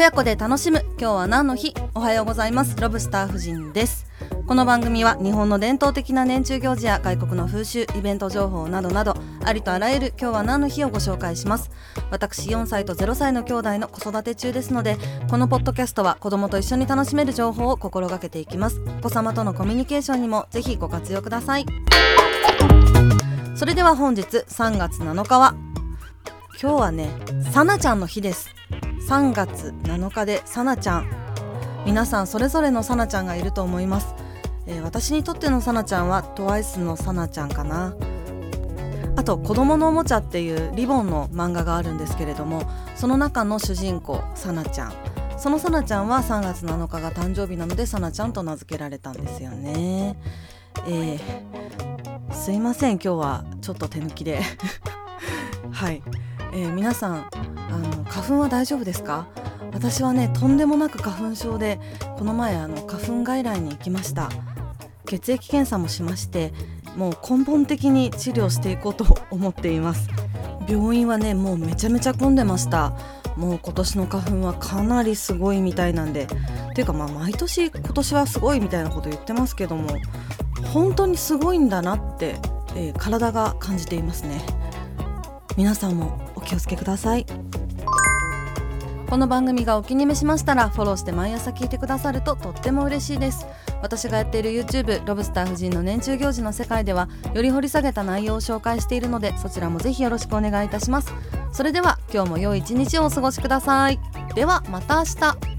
親子で楽しむ。今日は何の日？おはようございます。ロブスター夫人です。この番組は日本の伝統的な年中行事や外国の風習イベント情報などなどありとあらゆる今日は何の日をご紹介します。私4歳と0歳の兄弟の子育て中ですのでこのポッドキャストは子供と一緒に楽しめる情報を心がけていきます。お子様とのコミュニケーションにもぜひご活用ください。それでは本日3月7日は今日はねさなちゃんの日です。3月7日でさなちゃん。皆さんそれぞれのさなちゃんがいると思います。えー、私にとってのさなちゃんは TWICE のさなちゃんかな。あと「子供のおもちゃ」っていうリボンの漫画があるんですけれどもその中の主人公さなちゃん。そのさなちゃんは3月7日が誕生日なのでさなちゃんと名付けられたんですよね。えー、すいません今日はちょっと手抜きで。はい、えー、皆さんあの花粉は大丈夫ですか？私はねとんでもなく花粉症でこの前あの花粉外来に行きました。血液検査もしましてもう根本的に治療していこうと思っています。病院はねもうめちゃめちゃ混んでました。もう今年の花粉はかなりすごいみたいなんで。ていうかまあ毎年今年はすごいみたいなこと言ってますけども本当にすごいんだなって、えー、体が感じていますね。皆さんもお気をつけください。この番組がお気に召しましたらフォローして毎朝聞いてくださるととっても嬉しいです。私がやっている YouTube ロブスター夫人の年中行事の世界ではより掘り下げた内容を紹介しているのでそちらもぜひよろしくお願いいたします。それでは今日も良い一日をお過ごしください。ではまた明日。